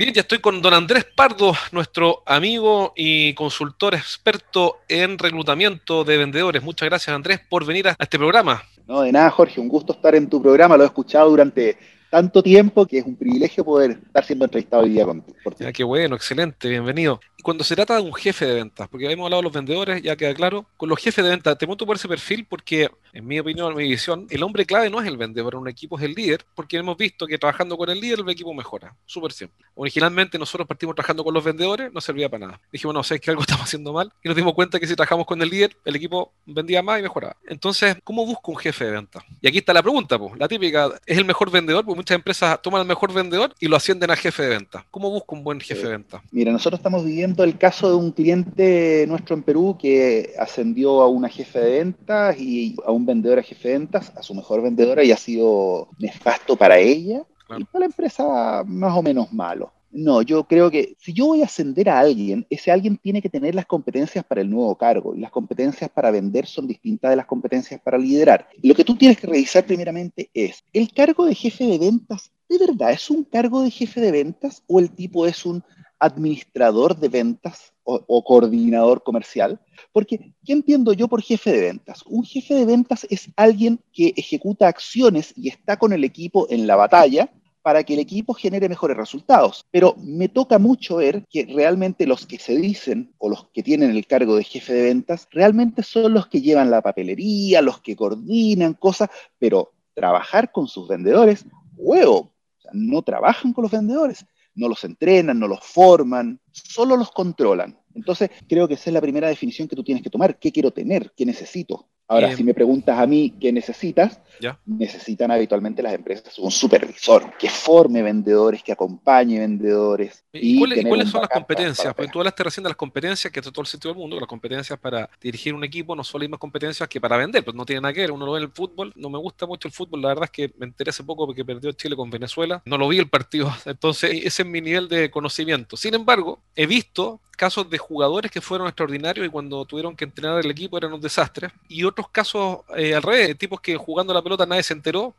Bien, ya estoy con don Andrés Pardo, nuestro amigo y consultor experto en reclutamiento de vendedores. Muchas gracias, Andrés, por venir a este programa. No, de nada, Jorge, un gusto estar en tu programa. Lo he escuchado durante tanto tiempo que es un privilegio poder estar siendo entrevistado hoy día con, por ti. qué bueno, excelente, bienvenido. Cuando se trata de un jefe de ventas, porque hemos hablado de los vendedores, ya queda claro, con los jefes de ventas, te monto por ese perfil porque, en mi opinión, en mi visión, el hombre clave no es el vendedor, un equipo es el líder, porque hemos visto que trabajando con el líder el equipo mejora, súper simple. Originalmente nosotros partimos trabajando con los vendedores, no servía para nada. Dijimos, no, sé que algo estamos haciendo mal, y nos dimos cuenta que si trabajamos con el líder, el equipo vendía más y mejoraba. Entonces, ¿cómo busco un jefe de ventas? Y aquí está la pregunta, pues, la típica, ¿es el mejor vendedor? Porque muchas empresas toman al mejor vendedor y lo ascienden a jefe de ventas. ¿Cómo busco un buen jefe de ventas? Mira, nosotros estamos viviendo el caso de un cliente nuestro en Perú que ascendió a una jefe de ventas y a un vendedor a jefe de ventas, a su mejor vendedora y ha sido nefasto para ella y para la empresa más o menos malo. No, yo creo que si yo voy a ascender a alguien, ese alguien tiene que tener las competencias para el nuevo cargo y las competencias para vender son distintas de las competencias para liderar. Lo que tú tienes que revisar primeramente es, ¿el cargo de jefe de ventas de verdad es un cargo de jefe de ventas o el tipo es un administrador de ventas o, coordinador comercial. Porque, ¿qué entiendo yo por jefe de ventas? Un jefe de ventas es alguien que ejecuta acciones y está con el equipo en la batalla para que el equipo genere mejores resultados. Pero me toca mucho ver que realmente los que se dicen o los que tienen el cargo de jefe de ventas realmente son los que llevan la papelería, los que coordinan cosas, pero trabajar con sus vendedores, huevo, no trabajan con los vendedores no los entrenan, no los forman, solo los controlan. Entonces, creo que esa es la primera definición que tú tienes que tomar. ¿Qué quiero tener? ¿Qué necesito? Ahora, si me preguntas a mí qué necesitas, necesitan habitualmente las empresas un supervisor que forme vendedores, que acompañe vendedores. ¿Y, cuáles, son las competencias? Porque tú hablaste recién de las competencias, que todo el sitio del mundo, las competencias para dirigir un equipo no son las mismas competencias que para vender, pues no tiene nada que ver. Uno lo ve en el fútbol, no me gusta mucho el fútbol, la verdad es que me enteré hace poco porque perdió Chile con Venezuela, no lo vi el partido, entonces ese es mi nivel de conocimiento. Sin embargo, he visto casos de jugadores que fueron extraordinarios y cuando tuvieron que entrenar el equipo eran un desastre. Y otros casos eh, al revés, tipos que jugando la pelota nadie se enteró.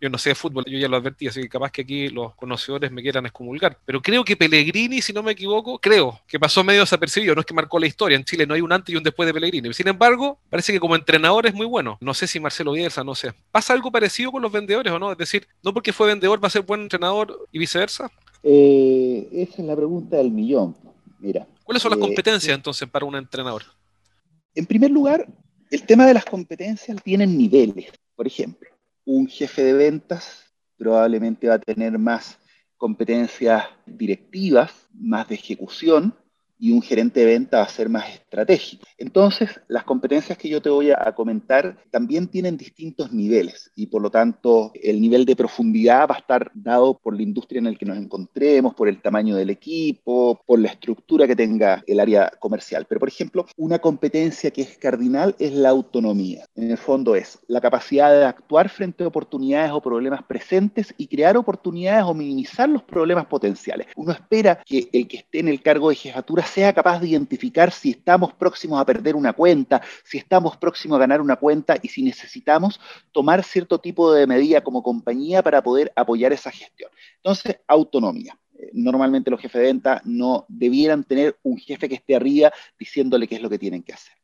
Yo no sé de fútbol, yo ya lo advertí, así que capaz que aquí los conocedores me quieran excomulgar. Pero creo que Pellegrini, si no me equivoco, creo que pasó medio desapercibido. No es que marcó la historia. En Chile no hay un antes y un después de Pellegrini. Sin embargo, parece que como entrenador es muy bueno. No sé si Marcelo Bielsa, no sé. ¿Pasa algo parecido con los vendedores o no? Es decir, no porque fue vendedor va a ser buen entrenador y viceversa. Eh, esa es la pregunta del millón. Mira, ¿Cuáles son las eh, competencias entonces para un entrenador? En primer lugar, el tema de las competencias tiene niveles. Por ejemplo, un jefe de ventas probablemente va a tener más competencias directivas, más de ejecución, y un gerente de venta va a ser más estratégico. Entonces, las competencias que yo te voy a comentar también tienen distintos niveles y por lo tanto el nivel de profundidad va a estar dado por la industria en la que nos encontremos, por el tamaño del equipo, por la estructura que tenga el área comercial. Pero, por ejemplo, una competencia que es cardinal es la autonomía. En el fondo es la capacidad de actuar frente a oportunidades o problemas presentes y crear oportunidades o minimizar los problemas potenciales. Uno espera que el que esté en el cargo de jefatura sea capaz de identificar si estamos próximos a perder una cuenta, si estamos próximos a ganar una cuenta y si necesitamos tomar cierto tipo de medida como compañía para poder apoyar esa gestión. Entonces, autonomía. Eh, normalmente los jefes de venta no debieran tener un jefe que esté arriba diciéndole qué es lo que tienen que hacer.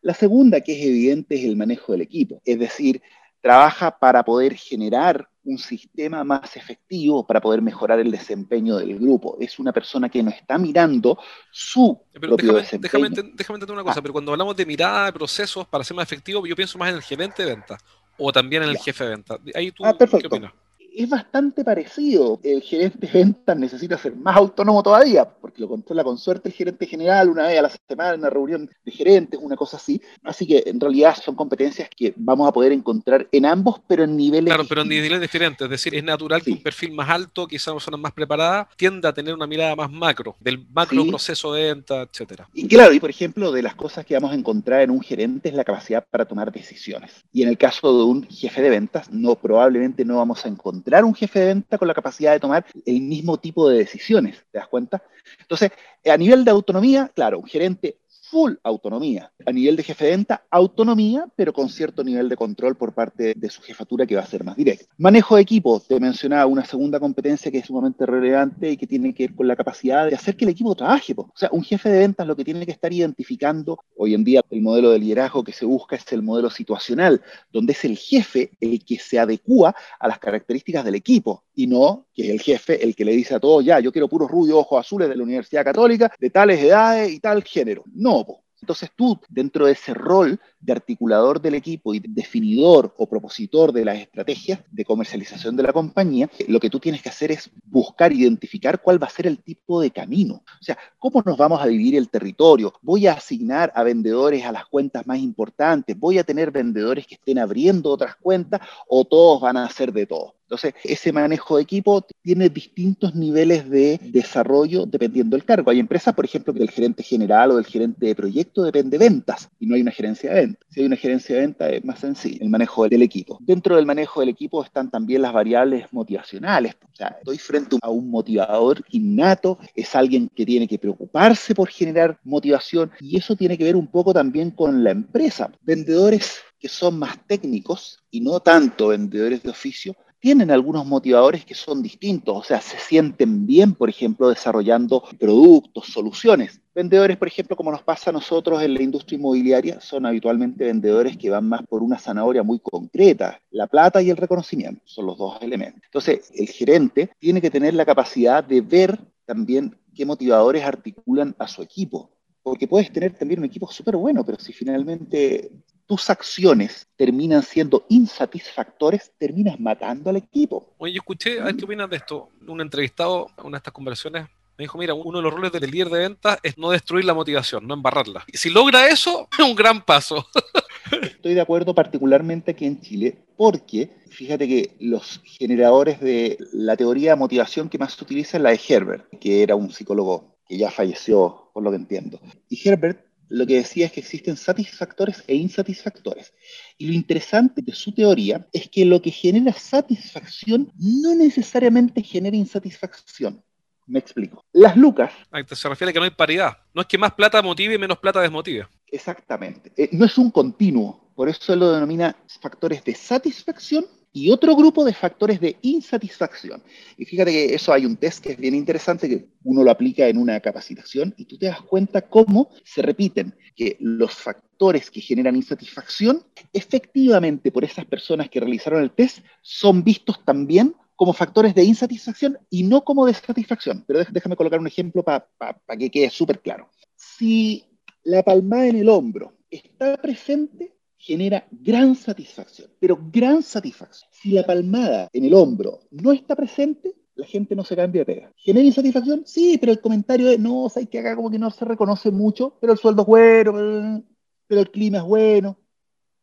La segunda, que es evidente, es el manejo del equipo. Es decir, trabaja para poder generar un sistema más efectivo para poder mejorar el desempeño del grupo. Es una persona que no está mirando su propio déjame, desempeño. Déjame, entender una cosa, ah. pero cuando hablamos de mirada de procesos para ser más efectivo, yo pienso más en el gerente de venta o también en el jefe de venta. Ahí tú, ah, ¿qué opinas? Es bastante parecido. El gerente de ventas necesita ser más autónomo todavía, porque lo controla con suerte el gerente general una vez a la semana en una reunión de gerentes, una cosa así. Así que en realidad son competencias que vamos a poder encontrar en ambos, pero en niveles Claro, pero en niveles diferentes. Es decir, es natural que un perfil más alto, quizás una persona más preparada, tienda a tener una mirada más macro, del macro proceso de venta, etcétera. Y claro, y por ejemplo, de las cosas que vamos a encontrar en un gerente es la capacidad para tomar decisiones. Y en el caso de un jefe de ventas, no probablemente no vamos a encontrar un jefe de venta con la capacidad de tomar el mismo tipo de decisiones, ¿te das cuenta? Entonces, a nivel de autonomía, claro, un gerente full autonomía. A nivel de jefe de venta, autonomía, pero con cierto nivel de control por parte de su jefatura que va a ser más directa. Manejo de equipo, te mencionaba una segunda competencia que es sumamente relevante y que tiene que ver con la capacidad de hacer que el equipo trabaje. O sea, un jefe de ventas lo que tiene que estar identificando, hoy en día el modelo de liderazgo que se busca es el modelo situacional, donde es el jefe el que se adecua a las características del equipo y no que es el jefe el que le dice a todos, ya, yo quiero puros rubios, ojos azules de la Universidad Católica, de tales edades y tal género. No, entonces tú, dentro de ese rol de articulador del equipo y definidor o propositor de las estrategias de comercialización de la compañía, lo que tú tienes que hacer es buscar, identificar cuál va a ser el tipo de camino. O sea, ¿cómo nos vamos a dividir el territorio? ¿Voy a asignar a vendedores a las cuentas más importantes? ¿Voy a tener vendedores que estén abriendo otras cuentas o todos van a hacer de todo? Entonces, ese manejo de equipo tiene distintos niveles de desarrollo dependiendo del cargo. Hay empresas, por ejemplo, que del gerente general o del gerente de proyecto depende de ventas y no hay una gerencia de ventas. Si hay una gerencia de ventas es más sencillo, el manejo del equipo. Dentro del manejo del equipo están también las variables motivacionales. O sea, estoy frente a un motivador innato, es alguien que tiene que preocuparse por generar motivación y eso tiene que ver un poco también con la empresa. Vendedores que son más técnicos y no tanto vendedores de oficio, tienen algunos motivadores que son distintos, o sea, se sienten bien, por ejemplo, desarrollando productos, soluciones. Vendedores, por ejemplo, como nos pasa a nosotros en la industria inmobiliaria, son habitualmente vendedores que van más por una zanahoria muy concreta. La plata y el reconocimiento son los dos elementos. Entonces, el gerente tiene que tener la capacidad de ver también qué motivadores articulan a su equipo. Porque puedes tener también un equipo súper bueno, pero si finalmente tus acciones terminan siendo insatisfactores, terminas matando al equipo. Oye, yo escuché, a ver qué opinas de esto. Un entrevistado, en una de estas conversaciones, me dijo, mira, uno de los roles del líder de ventas es no destruir la motivación, no embarrarla. Y si logra eso, es un gran paso. Estoy de acuerdo particularmente aquí en Chile, porque fíjate que los generadores de la teoría de motivación que más se utiliza es la de Herbert, que era un psicólogo que ya falleció, por lo que entiendo. Y Herbert lo que decía es que existen satisfactores e insatisfactores. Y lo interesante de su teoría es que lo que genera satisfacción no necesariamente genera insatisfacción. Me explico. Las lucas. Se refiere a que no hay paridad. No es que más plata motive y menos plata desmotive. Exactamente. Eh, no es un continuo. Por eso lo denomina factores de satisfacción y otro grupo de factores de insatisfacción. Y fíjate que eso hay un test que es bien interesante, que uno lo aplica en una capacitación y tú te das cuenta cómo se repiten que los factores que generan insatisfacción, efectivamente por esas personas que realizaron el test, son vistos también como factores de insatisfacción y no como de satisfacción. Pero déjame colocar un ejemplo para que quede súper claro. Si la palmada en el hombro está presente, genera gran satisfacción, pero gran satisfacción. Si la palmada en el hombro no está presente, la gente no se cambia de pega. ¿Genera insatisfacción? Sí, pero el comentario es, no, hay que acá como que no se reconoce mucho, pero el sueldo es bueno, pero el clima es bueno.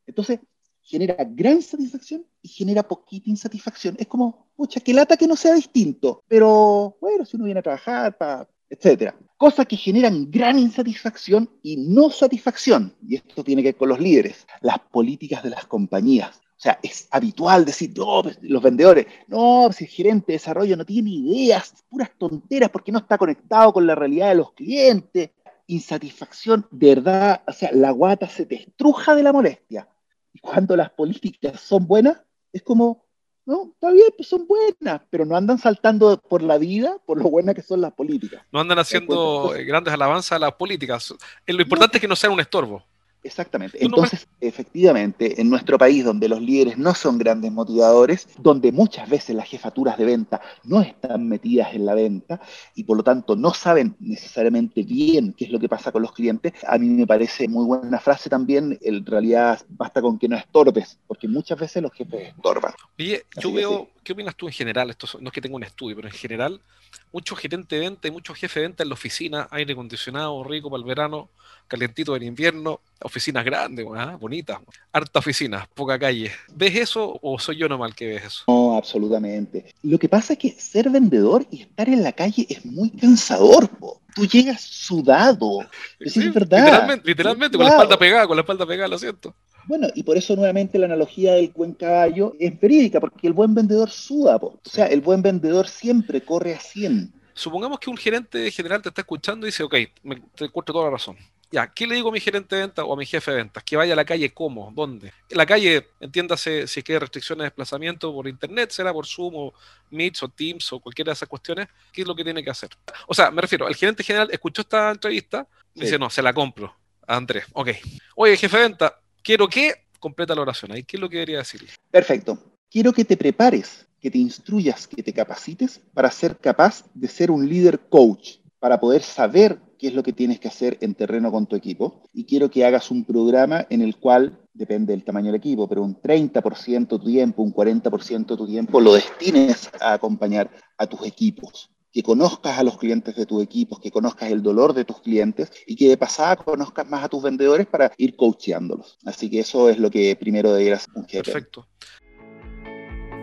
Entonces, genera gran satisfacción y genera poquita insatisfacción. Es como, pucha, que lata que no sea distinto, pero bueno, si uno viene a trabajar para etcétera. Cosas que generan gran insatisfacción y no satisfacción. Y esto tiene que ver con los líderes, las políticas de las compañías. O sea, es habitual decir, no, pues, los vendedores, no, si el gerente de desarrollo no tiene ideas, puras tonteras porque no está conectado con la realidad de los clientes. Insatisfacción, verdad, o sea, la guata se te estruja de la molestia. Y cuando las políticas son buenas, es como, no, está bien, pues son buenas, pero no andan saltando por la vida por lo buenas que son las políticas. No andan haciendo grandes alabanzas a las políticas. Lo importante es que no sean un estorbo. Exactamente. Entonces, efectivamente, en nuestro país, donde los líderes no son grandes motivadores, donde muchas veces las jefaturas de venta no están metidas en la venta y por lo tanto no saben necesariamente bien qué es lo que pasa con los clientes, a mí me parece muy buena frase también, en realidad basta con que no estorbes, porque muchas veces los jefes estorban. Oye, yo veo, ¿qué opinas tú en general? Esto no es que tenga un estudio, pero en general, muchos gerentes de venta y muchos jefes de venta en la oficina, aire acondicionado, rico para el verano, calentito en invierno, oficinas grandes, ¿ah? bonitas, harta oficinas, poca calle. ¿Ves eso o soy yo nomás que ves eso? No, absolutamente. Lo que pasa es que ser vendedor y estar en la calle es muy cansador, Tú llegas sudado. es verdad. Literalmente, literalmente con la espalda pegada, con la espalda pegada, lo siento. Bueno, y por eso nuevamente la analogía del buen caballo es verídica, porque el buen vendedor suda, o sea, el buen vendedor siempre corre a 100. Supongamos que un gerente general te está escuchando y dice, ok, me, te encuentro toda la razón Ya, ¿qué le digo a mi gerente de ventas o a mi jefe de ventas? Que vaya a la calle, ¿cómo? ¿Dónde? En la calle, entiéndase si es que hay restricciones de desplazamiento por internet, será por Zoom o Meets o Teams o cualquiera de esas cuestiones, ¿qué es lo que tiene que hacer? O sea, me refiero, el gerente general escuchó esta entrevista, y dice, no, se la compro a Andrés. Ok. Oye, jefe de venta, quiero que completa la oración. ¿Ahí qué es lo que debería decirle? Perfecto. Quiero que te prepares, que te instruyas, que te capacites para ser capaz de ser un líder coach, para poder saber qué es lo que tienes que hacer en terreno con tu equipo. Y quiero que hagas un programa en el cual, depende del tamaño del equipo, pero un 30% de tu tiempo, un 40% de tu tiempo lo destines a acompañar a tus equipos que conozcas a los clientes de tus equipos, que conozcas el dolor de tus clientes y que de pasada conozcas más a tus vendedores para ir coacheándolos. Así que eso es lo que primero deberías un Perfecto.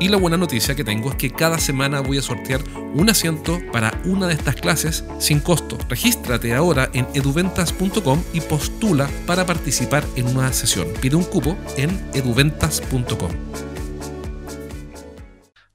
Y la buena noticia que tengo es que cada semana voy a sortear un asiento para una de estas clases sin costo. Regístrate ahora en eduventas.com y postula para participar en una sesión. Pide un cupo en eduventas.com.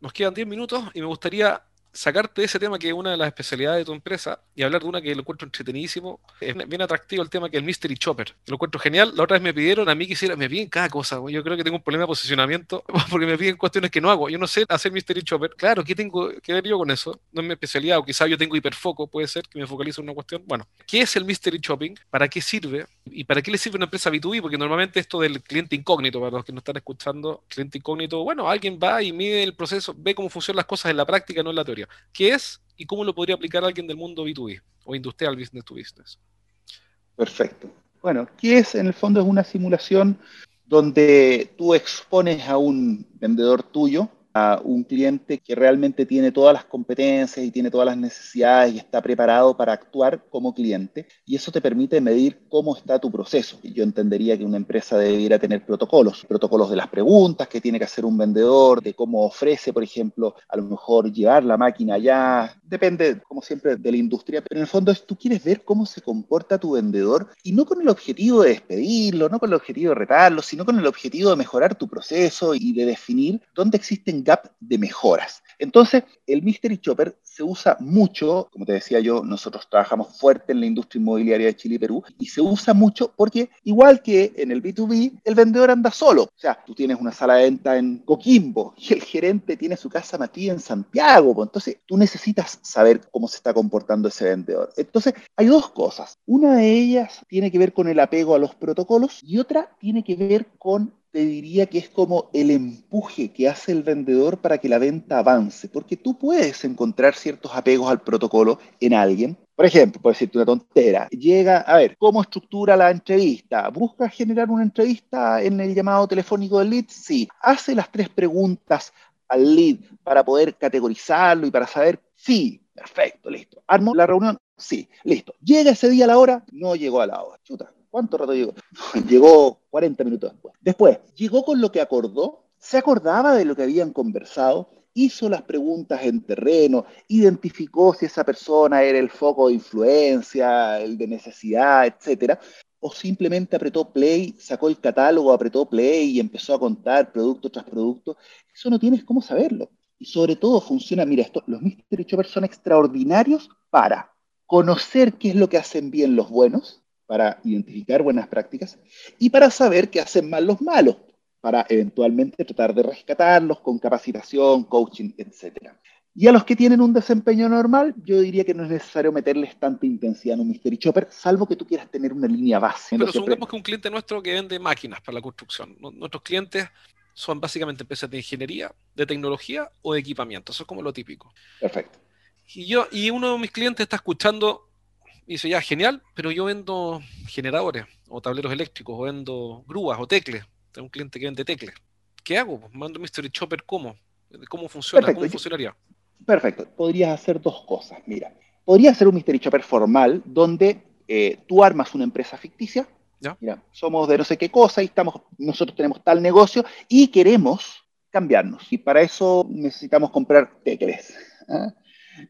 Nos quedan 10 minutos y me gustaría sacarte de ese tema que es una de las especialidades de tu empresa y hablar de una que lo encuentro entretenidísimo. Es bien atractivo el tema que es el Mystery Chopper. Lo encuentro genial. La otra vez me pidieron, a mí quisiera, me piden cada cosa. Yo creo que tengo un problema de posicionamiento porque me piden cuestiones que no hago. Yo no sé hacer Mystery Chopper. Claro, ¿qué tengo que ver yo con eso? No es mi especialidad o quizás yo tengo hiperfoco, puede ser que me focalice en una cuestión. Bueno, ¿qué es el Mystery Shopping? ¿Para qué sirve? ¿Y para qué le sirve una empresa B2B? Porque normalmente esto del cliente incógnito, para los que no están escuchando, cliente incógnito, bueno, alguien va y mide el proceso, ve cómo funcionan las cosas en la práctica, no en la teoría. ¿Qué es? y cómo lo podría aplicar alguien del mundo B2B o industrial business to business. Perfecto. Bueno, ¿qué es? En el fondo es una simulación donde tú expones a un vendedor tuyo a un cliente que realmente tiene todas las competencias y tiene todas las necesidades y está preparado para actuar como cliente. Y eso te permite medir cómo está tu proceso. Yo entendería que una empresa debiera tener protocolos, protocolos de las preguntas que tiene que hacer un vendedor, de cómo ofrece, por ejemplo, a lo mejor llevar la máquina allá. Depende, como siempre, de la industria. Pero en el fondo es tú quieres ver cómo se comporta tu vendedor y no con el objetivo de despedirlo, no con el objetivo de retarlo, sino con el objetivo de mejorar tu proceso y de definir dónde existen gap de mejoras. Entonces, el Mystery Chopper se usa mucho, como te decía yo, nosotros trabajamos fuerte en la industria inmobiliaria de Chile y Perú, y se usa mucho porque, igual que en el B2B, el vendedor anda solo. O sea, tú tienes una sala de venta en Coquimbo y el gerente tiene su casa metida en Santiago. Pues, entonces, tú necesitas saber cómo se está comportando ese vendedor. Entonces, hay dos cosas. Una de ellas tiene que ver con el apego a los protocolos y otra tiene que ver con te diría que es como el empuje que hace el vendedor para que la venta avance, porque tú puedes encontrar ciertos apegos al protocolo en alguien. Por ejemplo, por decirte una tontera, llega, a ver, ¿cómo estructura la entrevista? ¿Busca generar una entrevista en el llamado telefónico del lead? Sí. ¿Hace las tres preguntas al lead para poder categorizarlo y para saber? Sí. Perfecto, listo. ¿Armo la reunión? Sí, listo. ¿Llega ese día a la hora? No llegó a la hora. Chuta, ¿Cuánto rato llegó? llegó 40 minutos después. Después, llegó con lo que acordó, se acordaba de lo que habían conversado, hizo las preguntas en terreno, identificó si esa persona era el foco de influencia, el de necesidad, etcétera, o simplemente apretó play, sacó el catálogo, apretó play y empezó a contar producto tras producto. Eso no tienes cómo saberlo. Y sobre todo funciona, mira, esto, los Mystery Shoppers son extraordinarios para conocer qué es lo que hacen bien los buenos, para identificar buenas prácticas y para saber qué hacen mal los malos, para eventualmente tratar de rescatarlos con capacitación, coaching, etc. Y a los que tienen un desempeño normal, yo diría que no es necesario meterles tanta intensidad en un Mystery Chopper, salvo que tú quieras tener una línea base. Pero supongamos que un cliente nuestro que vende máquinas para la construcción, nuestros clientes son básicamente empresas de ingeniería, de tecnología o de equipamiento, eso es como lo típico. Perfecto. Y, yo, y uno de mis clientes está escuchando y dice, ya, genial, pero yo vendo generadores o tableros eléctricos o vendo grúas o tecles. Tengo un cliente que vende tecles. ¿Qué hago? Mando Mystery Chopper, ¿cómo? ¿Cómo funciona? ¿Cómo funcionaría? Perfecto. Podrías hacer dos cosas. Mira, podría hacer un Mystery Chopper formal donde eh, tú armas una empresa ficticia. ¿Ya? Mira, somos de no sé qué cosa y estamos, nosotros tenemos tal negocio y queremos cambiarnos. Y para eso necesitamos comprar tecles.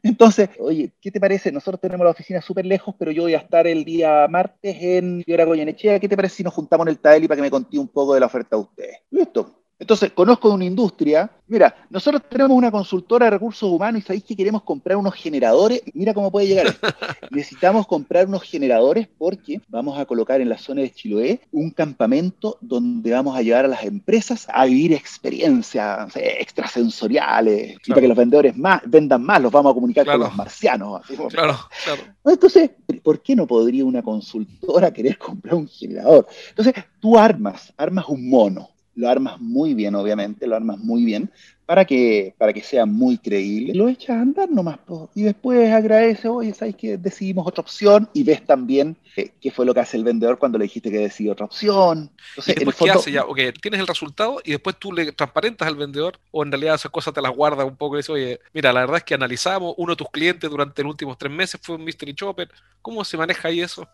Entonces, oye, ¿qué te parece? Nosotros tenemos la oficina súper lejos, pero yo voy a estar el día martes en Ciudad Goyenechea. ¿Qué te parece si nos juntamos en el Taeli para que me conté un poco de la oferta de ustedes? Listo. Entonces, conozco una industria. Mira, nosotros tenemos una consultora de recursos humanos y sabéis que queremos comprar unos generadores. Mira cómo puede llegar esto. Necesitamos comprar unos generadores porque vamos a colocar en la zona de Chiloé un campamento donde vamos a llevar a las empresas a vivir experiencias extrasensoriales y para que los vendedores más, vendan más, los vamos a comunicar con los marcianos. claro, claro. Entonces, ¿por qué no podría una consultora querer comprar un generador? Entonces, tú armas, armas un mono lo armas muy bien, obviamente, lo armas muy bien, para que, para que sea muy creíble. Lo echas a andar nomás, y después agradece, oye, ¿sabes que decidimos otra opción? Y ves también qué fue lo que hace el vendedor cuando le dijiste que decidió otra opción. Entonces, ¿Y ¿qué hace ya? Ok, tienes el resultado y después tú le transparentas al vendedor, o en realidad esas cosas te las guardas un poco y dices, oye, mira, la verdad es que analizamos, uno de tus clientes durante los últimos tres meses fue un mystery shopper. ¿Cómo se maneja ahí eso?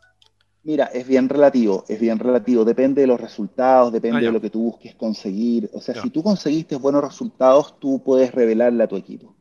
Mira, es bien relativo, es bien relativo, depende de los resultados, depende ah, de lo que tú busques conseguir. O sea, si tú conseguiste buenos resultados, tú puedes revelarle a tu equipo.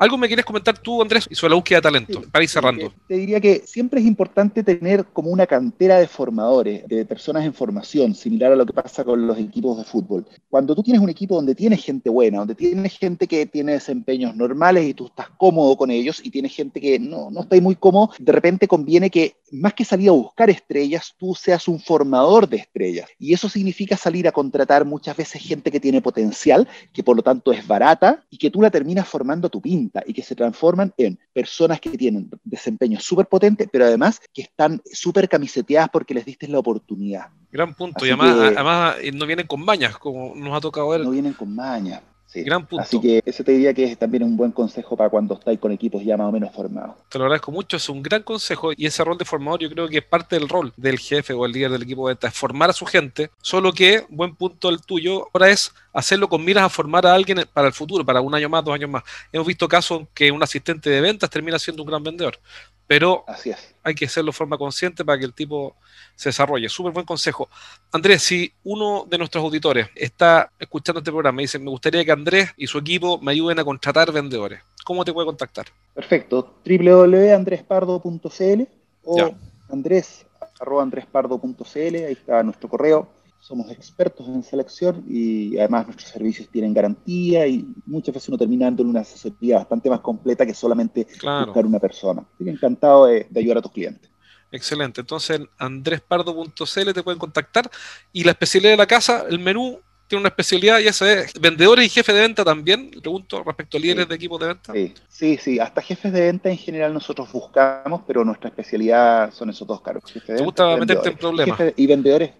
Algo me quieres comentar tú, Andrés, sobre la búsqueda de talento, para ir cerrando. Te diría que siempre es importante tener como una cantera de formadores, de personas en formación, similar a lo que pasa con los equipos de fútbol. Cuando tú tienes un equipo donde tienes gente buena, donde tienes gente que tiene desempeños normales y tú estás cómodo con ellos, y tienes gente que no, no está muy cómodo, de repente conviene que más que salir a buscar estrellas, tú seas un formador de estrellas. Y eso significa salir a contratar muchas veces gente que tiene potencial, que por lo tanto es barata, y que tú la terminas formando a tu pinta y que se transforman en personas que tienen desempeño súper potente, pero además que están súper camiseteadas porque les diste la oportunidad. Gran punto. y además, eh, no vienen con mañas, como nos ha tocado ver. No vienen con mañas. Gran punto. Así que ese te diría que es también un buen consejo para cuando estáis con equipos ya más o menos formados. Te lo agradezco mucho, es un gran consejo y ese rol de formador yo creo que es parte del rol del jefe o el líder del equipo de venta, es formar a su gente, solo que, buen punto el tuyo, ahora es hacerlo con miras a formar a alguien para el futuro, para un año más, dos años más. Hemos visto casos que un asistente de ventas termina siendo un gran vendedor, pero hay que hacerlo de forma consciente para que el tipo se desarrolle. Súper buen consejo. Andrés, si uno de nuestros auditores está escuchando este programa y dice, me gustaría que Andrés y su equipo me ayuden a contratar vendedores, ¿cómo te puede contactar? Perfecto, www.andrespardo.cl o andrés.andrespardo.cl, ahí está nuestro correo. Somos expertos en selección y además nuestros servicios tienen garantía y muchas veces uno termina dando una asesoría bastante más completa que solamente buscar una persona. Estoy encantado de ayudar a tus clientes. Excelente. Entonces, en andrespardo.cl te pueden contactar. Y la especialidad de la casa, el menú tiene una especialidad y esa es vendedores y jefes de venta también. Pregunto respecto a líderes de equipos de venta. Sí. sí, hasta jefes de venta en general nosotros buscamos, pero nuestra especialidad son esos dos cargos. ¿Te gusta meterte en problemas? Y vendedores.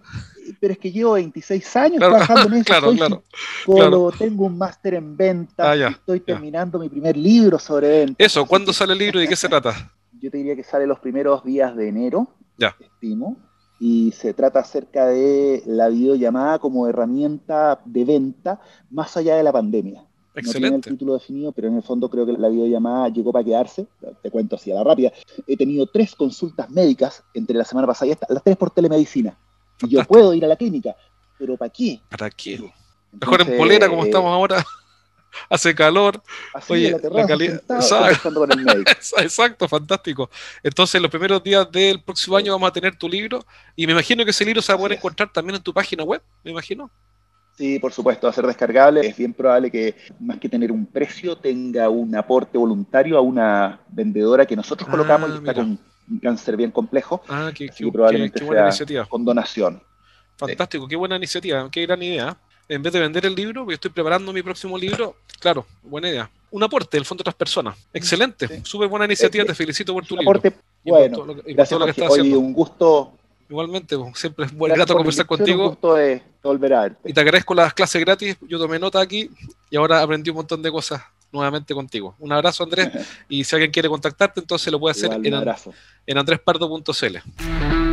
Pero es que llevo 26 años trabajando en eso. claro, claro, tengo un máster en venta, ah, estoy terminando mi primer libro sobre venta. Eso, ¿cuándo sale el libro y de qué se trata? yo te diría que sale los primeros días de enero, ya. estimo, y se trata acerca de la videollamada como herramienta de venta más allá de la pandemia. Excelente. No tiene el título definido, pero en el fondo creo que la videollamada llegó para quedarse. Te cuento así a la rápida. He tenido tres consultas médicas entre la semana pasada y esta, las tres por telemedicina. Y yo puedo ir a la clínica, pero ¿para qué? ¿Para qué? Mejor en polera como estamos ahora hace calor. Oye, la, calidad. Exacto, fantástico. Entonces, los primeros días del próximo año vamos a tener tu libro y me imagino que ese libro se va a poder encontrar también en tu página web, me imagino. Sí, por supuesto, va a ser descargable. Es bien probable que más que tener un precio, tenga un aporte voluntario a una vendedora que nosotros colocamos y ah, está con un cáncer bien complejo. Ah, qué, probablemente buena iniciativa. con donación. Fantástico, qué buena iniciativa, qué gran idea en vez de vender el libro, porque estoy preparando mi próximo libro, claro, buena idea. Un aporte del fondo de otras personas. Excelente, súper buena iniciativa, te felicito por tu libro. Aporte, bueno, gracias, que estás haciendo. un gusto. Igualmente, siempre es muy grato conversar contigo. Un gusto de volver a verte. Y te agradezco las clases gratis, yo tomé nota aquí y ahora aprendí un montón de cosas nuevamente contigo. Un abrazo, Andrés. y si alguien quiere contactarte, entonces lo puede hacer en, en andrespardo.cl.